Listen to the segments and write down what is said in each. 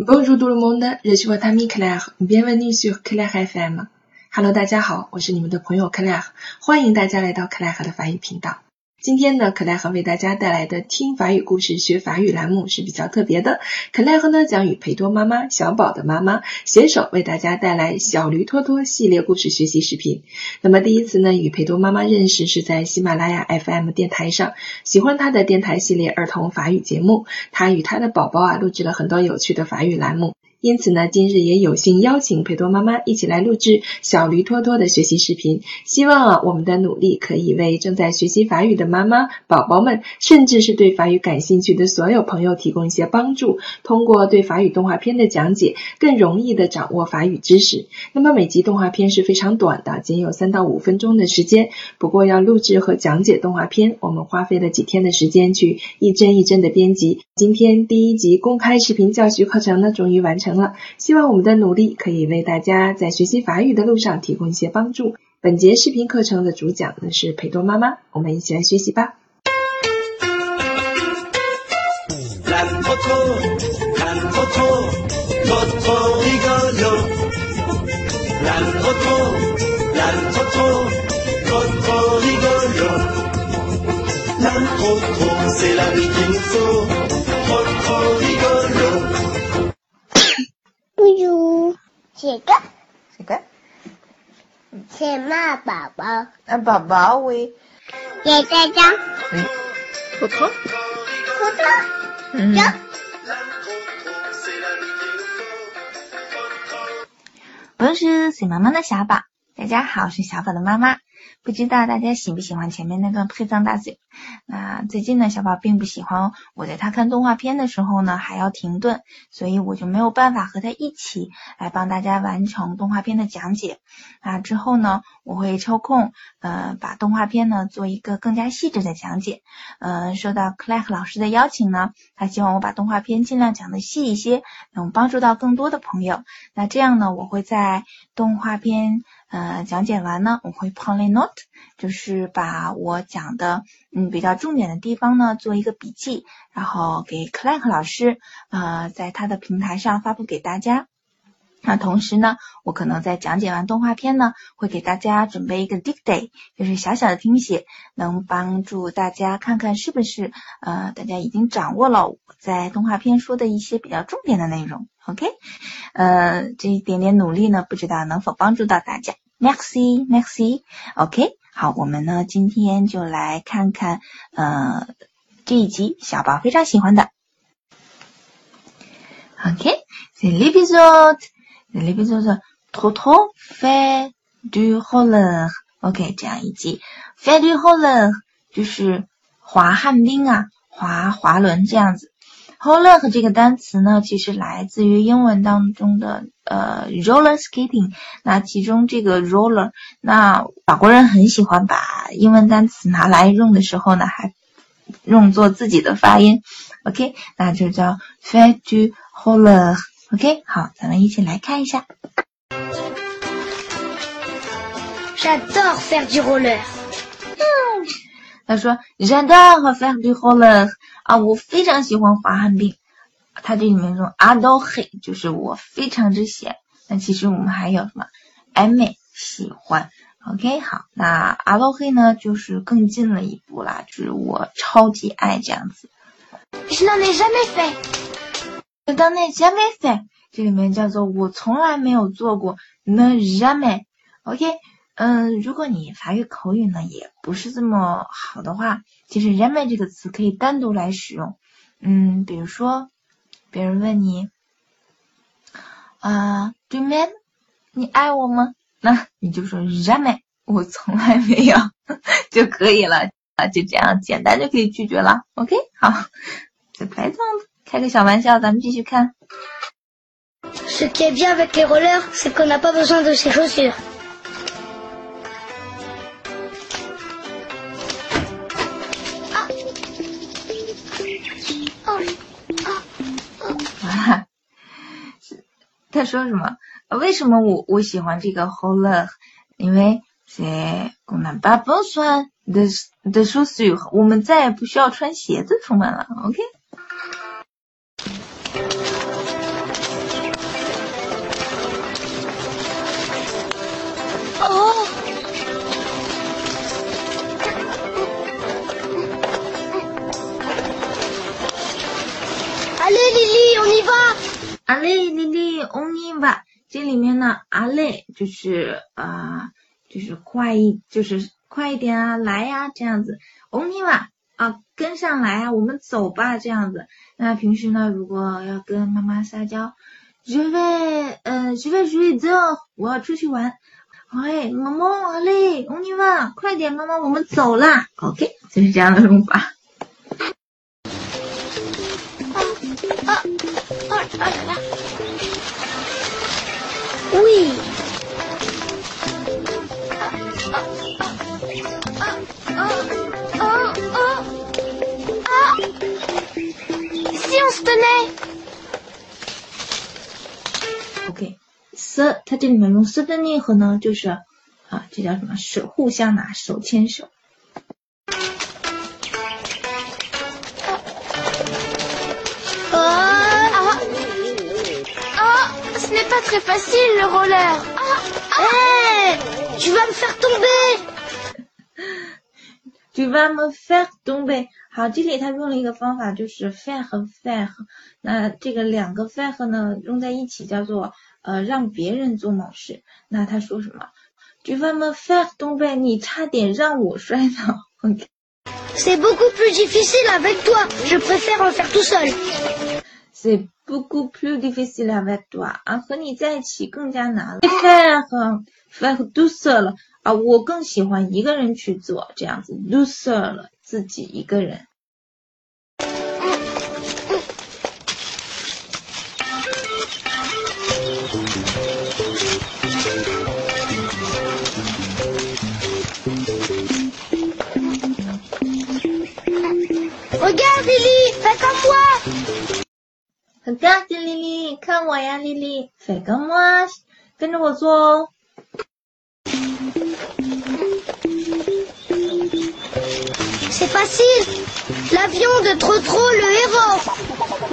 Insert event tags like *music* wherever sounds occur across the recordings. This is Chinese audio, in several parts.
Bonjour tout le monde, je suis votre ami Claire. Bienvenue sur Claire FM. Hello，大家好，我是你们的朋友 Claire，欢迎大家来到 Claire 的法语频道。今天呢，克莱和为大家带来的听法语故事学法语栏目是比较特别的。克莱和呢将与裴多妈妈、小宝的妈妈携手为大家带来小驴托托系列故事学习视频。那么第一次呢与裴多妈妈认识是在喜马拉雅 FM 电台上，喜欢她的电台系列儿童法语节目，她与她的宝宝啊录制了很多有趣的法语栏目。因此呢，今日也有幸邀请佩多妈妈一起来录制小驴托托的学习视频。希望啊，我们的努力可以为正在学习法语的妈妈、宝宝们，甚至是对法语感兴趣的所有朋友提供一些帮助。通过对法语动画片的讲解，更容易的掌握法语知识。那么每集动画片是非常短的，仅有三到五分钟的时间。不过要录制和讲解动画片，我们花费了几天的时间去一帧一帧的编辑。今天第一集公开视频教学课程呢，终于完成。成了，希望我们的努力可以为大家在学习法语的路上提供一些帮助。本节视频课程的主讲呢是裴多妈妈，我们一起来学习吧。写个，写个，写嘛宝宝？啊，宝宝喂。写这张。喂。葡萄。葡萄。嗯。我是水妈妈的小宝，大家好，我是小宝的妈妈。不知道大家喜不喜欢前面那段配藏大嘴？那最近呢，小宝并不喜欢我在他看动画片的时候呢还要停顿，所以我就没有办法和他一起来帮大家完成动画片的讲解。那之后呢，我会抽空呃把动画片呢做一个更加细致的讲解。嗯，受到 Clack 老师的邀请呢，他希望我把动画片尽量讲的细一些，能帮助到更多的朋友。那这样呢，我会在动画片。呃，讲解完呢，我会 p o n y note，就是把我讲的嗯比较重点的地方呢做一个笔记，然后给 Clark 老师呃在他的平台上发布给大家。那同时呢，我可能在讲解完动画片呢，会给大家准备一个 dictay，就是小小的听写，能帮助大家看看是不是呃大家已经掌握了我在动画片说的一些比较重点的内容。OK，呃，这一点点努力呢，不知道能否帮助到大家。Merci，Merci，OK，好，我们呢今天就来看看，呃，这一集小宝非常喜欢的。OK，c'est l'épisode，c'est l'épisode trop trop fait du roller。OK，这样一集，fait du roller 就是滑旱冰啊，滑滑轮这样子。Roller 这个单词呢，其实来自于英文当中的呃 roller skating。那其中这个 roller，那法国人很喜欢把英文单词拿来用的时候呢，还用作自己的发音。OK，那就叫 faire du roller。OK，好，咱们一起来看一下。J'adore faire du roller。他说：“J'adore faire du roller。”啊，我非常喜欢滑旱冰。它这里面说 “adore” 就是我非常之喜。那其实我们还有什么？“aime” 喜欢。OK，好，那 “adore” 呢，就是更近了一步啦，就是我超级爱这样子。Je n'en ai jamais fait。Je n'en ai jamais fait。这里面叫做我从来没有做过。Ne jamais。OK，嗯，如果你法语口语呢也不是这么好的话。其实 jamais 这个词可以单独来使用，嗯，比如说别人问你啊，Do you m 你爱我吗？那你就说 jamais，我从来没有就可以了啊，就这样简单就可以拒绝了。OK，好，就白这样开个小玩笑，咱们继续看。Ce qui est bien avec les rollers, c'est qu'on n'a pas besoin de ces chaussures. 他说什么？为什么我我喜欢这个 h o l e 因为在功能把不算的的数字，我们再也不需要穿鞋子出门了。OK。这里面呢，阿累就是啊，就是快一，就是快一点啊，来呀，这样子。欧尼瓦啊，跟上来啊，我们走吧，这样子。那平时呢，如果要跟妈妈撒娇，je vais，呃，je vais jouer dehors，我要出去玩。哎，妈妈，阿累欧尼瓦快点，妈妈，我们走啦。OK，就是这样的用法。喂，啊啊啊啊啊，姓斯的呢？OK，斯，它这里面用斯的呢和呢，就是啊，这叫什么？手，互相拿，手牵手。pas très facile le roller. Hé, tu vas me faire tomber. Tu *laughs* vas me faire tomber。好，这里他用了一个方法，就是 faire 和 faire。那这个两个 faire 呢，用在一起叫做呃让别人做某事。那他说什么？Tu vas me faire tomber，你差点让我摔倒。OK。C'est beaucoup *laughs* plus difficile avec toi. Je préfère en faire tout seul. C'est beaucoup plus difficile avec toi 啊，和你在一起更加难了。faire faire tout seul 啊，我更喜欢一个人去做这样子，tout seul 自己一个人。Regarde Lily，看我呀，Lily，fais comme moi，跟着我做哦。C'est facile. L'avion de Trotro le héros.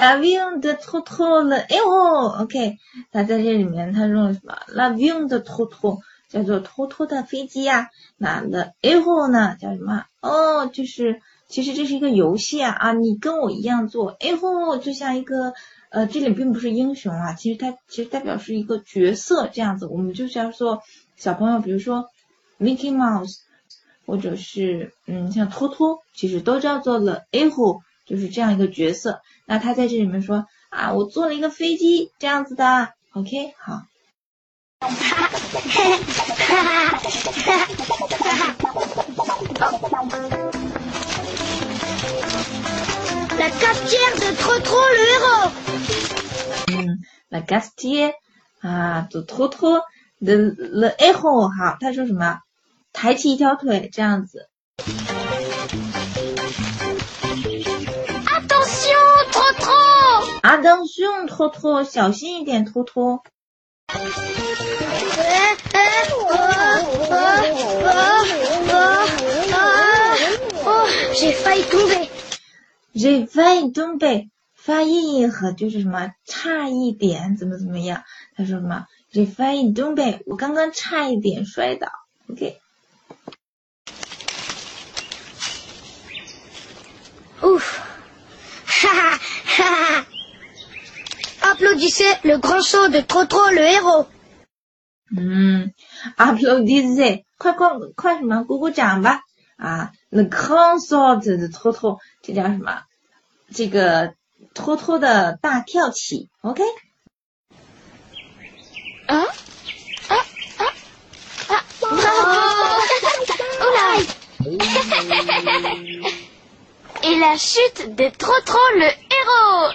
L'avion de Trotro le héros，OK，那在这里面他用了什么？L'avion de Trotro 叫做托托的飞机呀、那 le héros 呢叫什么？哦，就是其实这是一个游戏啊啊，你跟我一样做 héros 就像一个呃，这里并不是英雄啊，其实它其实代表是一个角色这样子，我们就是要说小朋友，比如说 Mickey Mouse。或者是嗯，像托托，其实都叫做了 a h o 就是这样一个角色。那他在这里面说啊，我坐了一个飞机这样子的，OK，好。*laughs* La cafetière de Trotro le héros. 嗯，la cafetière 啊，de Trotro de le héros，好，他说什么？抬起一条腿这样子。 Attention, Trotro. Attention，托托，小心一点，托托。 Eh, eh, oh, oh, oh, oh, oh, oh, j'ai failli tomber. Failli tomber，发音和就是什么差一点，怎么怎么样？他说什么 failli tomber，我刚刚差一点摔倒。OK。Ouf. Applaudissez le grand saut de Trotro le héros. 嗯，applaudissez，快快快什么，鼓鼓掌吧！啊 saut de 托托，这叫什么？这个托托的大跳起，OK？Hein Ah, ah, ah, bravo Oula Et la chute de Trotro le héros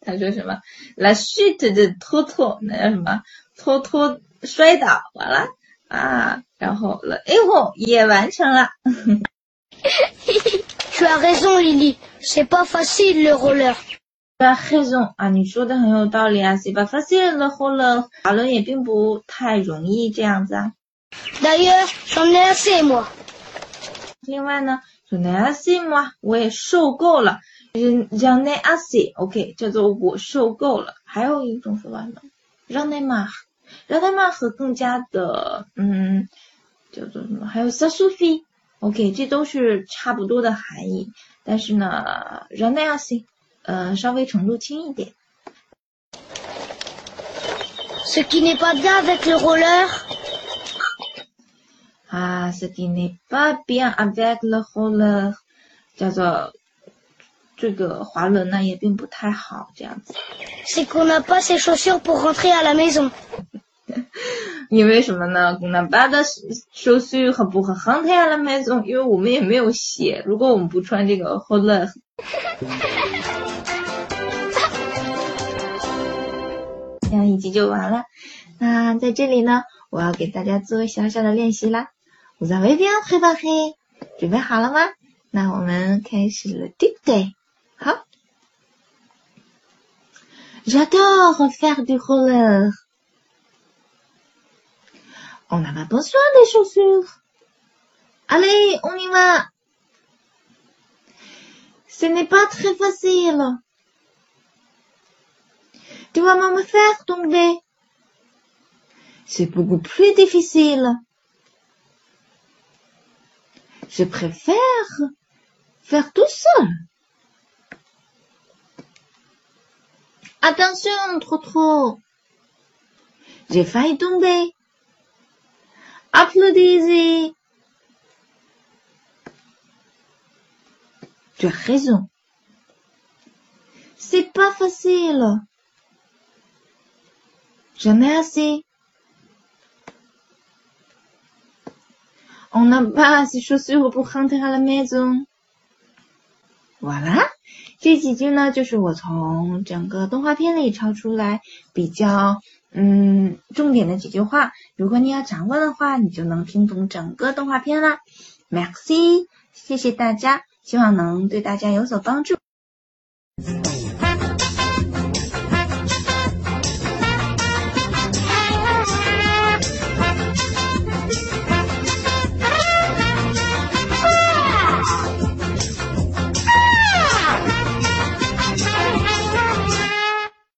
他说什么？la chute de 托托，那叫什么？托托摔倒完了啊，然后 le héros 也完成了。Tu as raison Lily, c'est pas facile le roller. 那黑总啊，你说的很有道理啊，c'est pas facile le roller，滑轮也并不太容易这样子啊。D'ailleurs, j'en ai assez moi. 另外呢 j a n ai assez moi，我也受够了。j a n ai assez，OK，叫做我受够了。还有一种说法呢 j a n ai marre，j a n ai marre 更加的嗯，叫做什么？还有 ça suffit，OK，这都是差不多的含义。但是呢 a n ai assez，呃，稍微程度轻一点。Ce qui n'est pas bien avec le roller. 啊，ce qui n'est pas bien avec le roller，叫做这个滑轮呢也并不太好，这样子。C'est qu'on n'a pas ses chaussures pour rentrer à la maison. *laughs* 因为什么呢？我们把的手续很不和航太了买种，因为我们也没有鞋。如果我们不穿这个 roller，这样一集就完了。那在这里呢，我要给大家做小小的练习啦。Vous avez bien préparé？准备好了吗？那我们开始了，对不对？好。J'adore faire du roller. On n'a pas besoin des chaussures. Allez, on y va. Ce n'est pas très facile. Tu vas me faire tomber. C'est beaucoup plus difficile. Je préfère faire tout seul. Attention, trop trop. J'ai failli tomber. Applaudissez. Tu as raison. C'est pas facile. J'en ai assez. On n'a pas assez chaussures pour rentrer à la maison. Voilà，这几句呢，就是我从整个动画片里抄出来比较嗯重点的几句话。如果你要掌握的话，你就能听懂整个动画片啦。Maxi，谢谢大家，希望能对大家有所帮助。